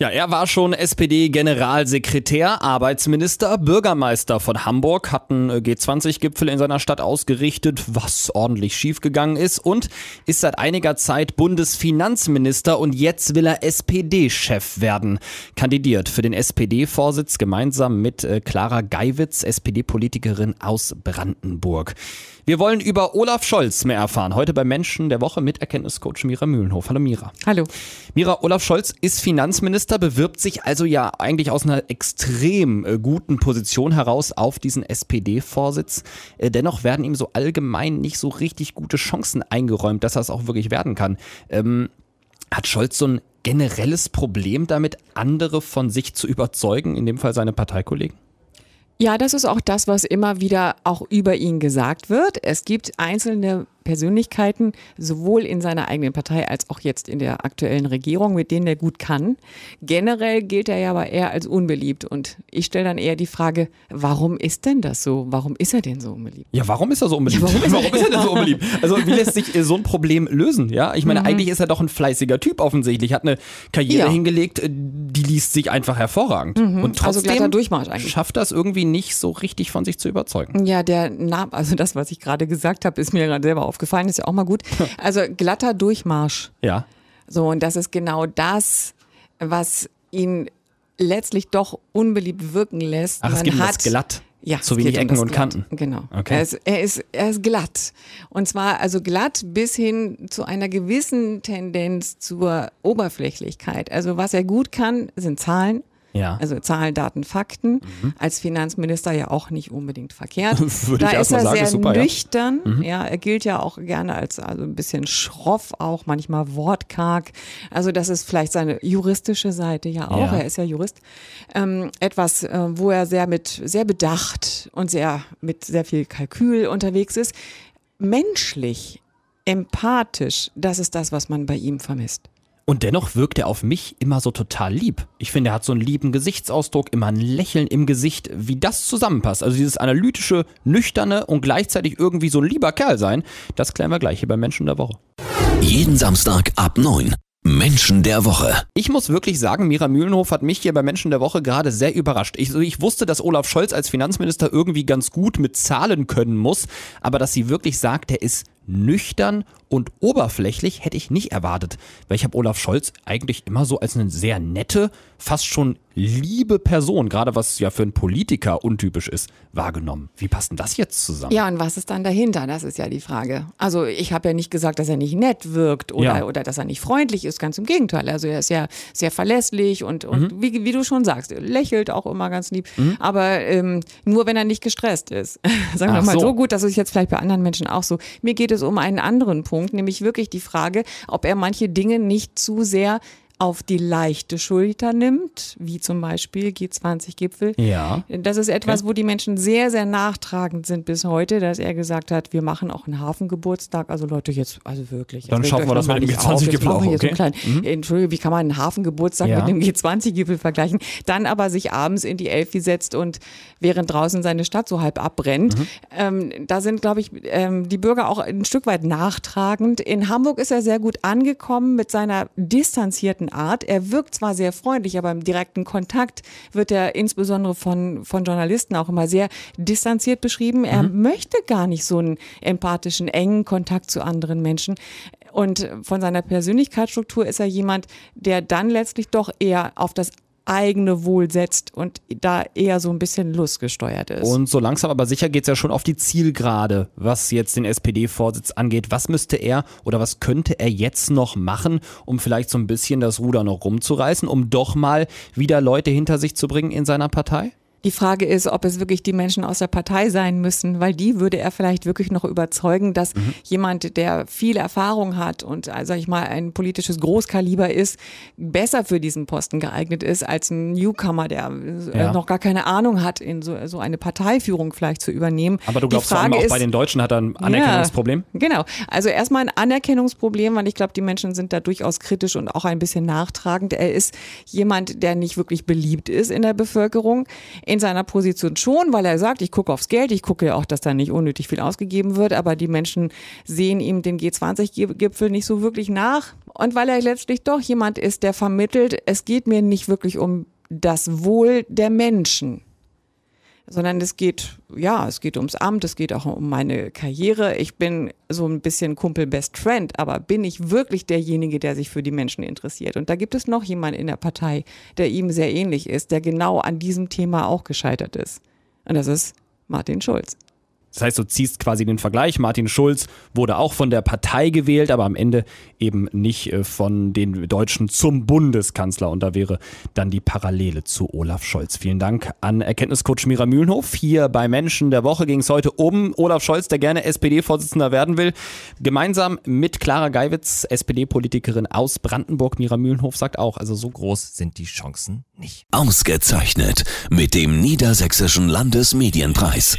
Ja, er war schon SPD-Generalsekretär, Arbeitsminister, Bürgermeister von Hamburg, hat einen G20-Gipfel in seiner Stadt ausgerichtet, was ordentlich schiefgegangen ist und ist seit einiger Zeit Bundesfinanzminister und jetzt will er SPD-Chef werden. Kandidiert für den SPD-Vorsitz gemeinsam mit äh, Clara Geiwitz, SPD-Politikerin aus Brandenburg. Wir wollen über Olaf Scholz mehr erfahren. Heute bei Menschen der Woche mit Erkenntniscoach Mira Mühlenhof. Hallo Mira. Hallo. Mira, Olaf Scholz ist Finanzminister, bewirbt sich also ja eigentlich aus einer extrem äh, guten Position heraus auf diesen SPD-Vorsitz. Äh, dennoch werden ihm so allgemein nicht so richtig gute Chancen eingeräumt, dass er es auch wirklich werden kann. Ähm, hat Scholz so ein generelles Problem damit, andere von sich zu überzeugen, in dem Fall seine Parteikollegen? Ja, das ist auch das, was immer wieder auch über ihn gesagt wird. Es gibt einzelne Persönlichkeiten, sowohl in seiner eigenen Partei als auch jetzt in der aktuellen Regierung, mit denen er gut kann. Generell gilt er ja aber eher als unbeliebt. Und ich stelle dann eher die Frage, warum ist denn das so? Warum ist er denn so unbeliebt? Ja, warum ist er so unbeliebt? Ja, warum, ist, warum ist, er denn so unbeliebt? Also wie lässt sich so ein Problem lösen? Ja, ich meine, mhm. eigentlich ist er doch ein fleißiger Typ offensichtlich, hat eine Karriere ja. hingelegt, die liest sich einfach hervorragend. Mhm. Und also trotzdem also schafft das irgendwie nicht so richtig von sich zu überzeugen. Ja, der Name, also das, was ich gerade gesagt habe, ist mir gerade selber aufgefallen aufgefallen, ist ja auch mal gut. Also glatter Durchmarsch. Ja. So, und das ist genau das, was ihn letztlich doch unbeliebt wirken lässt. Ach, Man es geht hat, das glatt. Ja, zu wenig Ecken um und Kanten. Genau. Okay. Er ist, er, ist, er ist glatt. Und zwar also glatt bis hin zu einer gewissen Tendenz zur Oberflächlichkeit. Also was er gut kann, sind Zahlen. Ja. Also Zahlen, Daten, Fakten. Mhm. Als Finanzminister ja auch nicht unbedingt verkehrt. Würde da ist er sagen, sehr super, nüchtern. Ja. Mhm. ja. er gilt ja auch gerne als also ein bisschen schroff, auch manchmal wortkarg. Also das ist vielleicht seine juristische Seite ja auch. Ja. Er ist ja Jurist. Ähm, etwas, äh, wo er sehr mit sehr bedacht und sehr mit sehr viel Kalkül unterwegs ist. Menschlich, empathisch, das ist das, was man bei ihm vermisst. Und dennoch wirkt er auf mich immer so total lieb. Ich finde, er hat so einen lieben Gesichtsausdruck, immer ein Lächeln im Gesicht, wie das zusammenpasst. Also dieses analytische, nüchterne und gleichzeitig irgendwie so ein lieber Kerl sein, das klären wir gleich hier bei Menschen der Woche. Jeden Samstag ab 9. Menschen der Woche. Ich muss wirklich sagen, Mira Mühlenhof hat mich hier bei Menschen der Woche gerade sehr überrascht. Ich, ich, wusste, dass Olaf Scholz als Finanzminister irgendwie ganz gut mit Zahlen können muss, aber dass sie wirklich sagt, er ist nüchtern und oberflächlich hätte ich nicht erwartet, weil ich habe Olaf Scholz eigentlich immer so als eine sehr nette, fast schon liebe Person, gerade was ja für einen Politiker untypisch ist, wahrgenommen. Wie passt denn das jetzt zusammen? Ja, und was ist dann dahinter? Das ist ja die Frage. Also ich habe ja nicht gesagt, dass er nicht nett wirkt oder, ja. oder dass er nicht freundlich ist, ganz im Gegenteil. Also er ist ja sehr verlässlich und, und mhm. wie, wie, du schon sagst, lächelt auch immer ganz lieb, mhm. aber ähm, nur wenn er nicht gestresst ist. Sagen wir mal so. so gut, das ist jetzt vielleicht bei anderen Menschen auch so. Mir geht es um einen anderen. Punkt, nämlich wirklich die Frage, ob er manche Dinge nicht zu sehr auf die leichte Schulter nimmt, wie zum Beispiel G20-Gipfel. Ja. Das ist etwas, okay. wo die Menschen sehr, sehr nachtragend sind bis heute, dass er gesagt hat, wir machen auch einen Hafengeburtstag. Also Leute, jetzt, also wirklich. Dann schaffen wir das mit dem G20-Gipfel auch. Okay. So mhm. Entschuldigung, wie kann man einen Hafengeburtstag ja. mit dem G20-Gipfel vergleichen? Dann aber sich abends in die Elfi setzt und während draußen seine Stadt so halb abbrennt. Mhm. Ähm, da sind, glaube ich, ähm, die Bürger auch ein Stück weit nachtragend. In Hamburg ist er sehr gut angekommen mit seiner distanzierten Art. Er wirkt zwar sehr freundlich, aber im direkten Kontakt wird er insbesondere von, von Journalisten auch immer sehr distanziert beschrieben. Er mhm. möchte gar nicht so einen empathischen, engen Kontakt zu anderen Menschen. Und von seiner Persönlichkeitsstruktur ist er jemand, der dann letztlich doch eher auf das eigene Wohl setzt und da eher so ein bisschen lustgesteuert ist. Und so langsam aber sicher geht es ja schon auf die Zielgerade, was jetzt den SPD-Vorsitz angeht. Was müsste er oder was könnte er jetzt noch machen, um vielleicht so ein bisschen das Ruder noch rumzureißen, um doch mal wieder Leute hinter sich zu bringen in seiner Partei? Die Frage ist, ob es wirklich die Menschen aus der Partei sein müssen, weil die würde er vielleicht wirklich noch überzeugen, dass mhm. jemand, der viel Erfahrung hat und, also sag ich mal, ein politisches Großkaliber ist, besser für diesen Posten geeignet ist als ein Newcomer, der äh, ja. noch gar keine Ahnung hat, in so, so, eine Parteiführung vielleicht zu übernehmen. Aber du glaubst vor allem auch ist, bei den Deutschen hat er ein Anerkennungsproblem? Ja, genau. Also erstmal ein Anerkennungsproblem, weil ich glaube, die Menschen sind da durchaus kritisch und auch ein bisschen nachtragend. Er ist jemand, der nicht wirklich beliebt ist in der Bevölkerung. In seiner Position schon, weil er sagt, ich gucke aufs Geld, ich gucke ja auch, dass da nicht unnötig viel ausgegeben wird, aber die Menschen sehen ihm den G20-Gipfel nicht so wirklich nach. Und weil er letztlich doch jemand ist, der vermittelt, es geht mir nicht wirklich um das Wohl der Menschen sondern es geht, ja, es geht ums Amt, es geht auch um meine Karriere. Ich bin so ein bisschen Kumpel Best Friend, aber bin ich wirklich derjenige, der sich für die Menschen interessiert? Und da gibt es noch jemanden in der Partei, der ihm sehr ähnlich ist, der genau an diesem Thema auch gescheitert ist. Und das ist Martin Schulz. Das heißt, du ziehst quasi den Vergleich. Martin Schulz wurde auch von der Partei gewählt, aber am Ende eben nicht äh, von den Deutschen zum Bundeskanzler. Und da wäre dann die Parallele zu Olaf Scholz. Vielen Dank an Erkenntniscoach Mira Mühlenhof. Hier bei Menschen der Woche ging es heute um Olaf Scholz, der gerne SPD-Vorsitzender werden will. Gemeinsam mit Clara Geiwitz, SPD-Politikerin aus Brandenburg. Mira Mühlenhof sagt auch, also so groß sind die Chancen nicht. Ausgezeichnet mit dem Niedersächsischen Landesmedienpreis.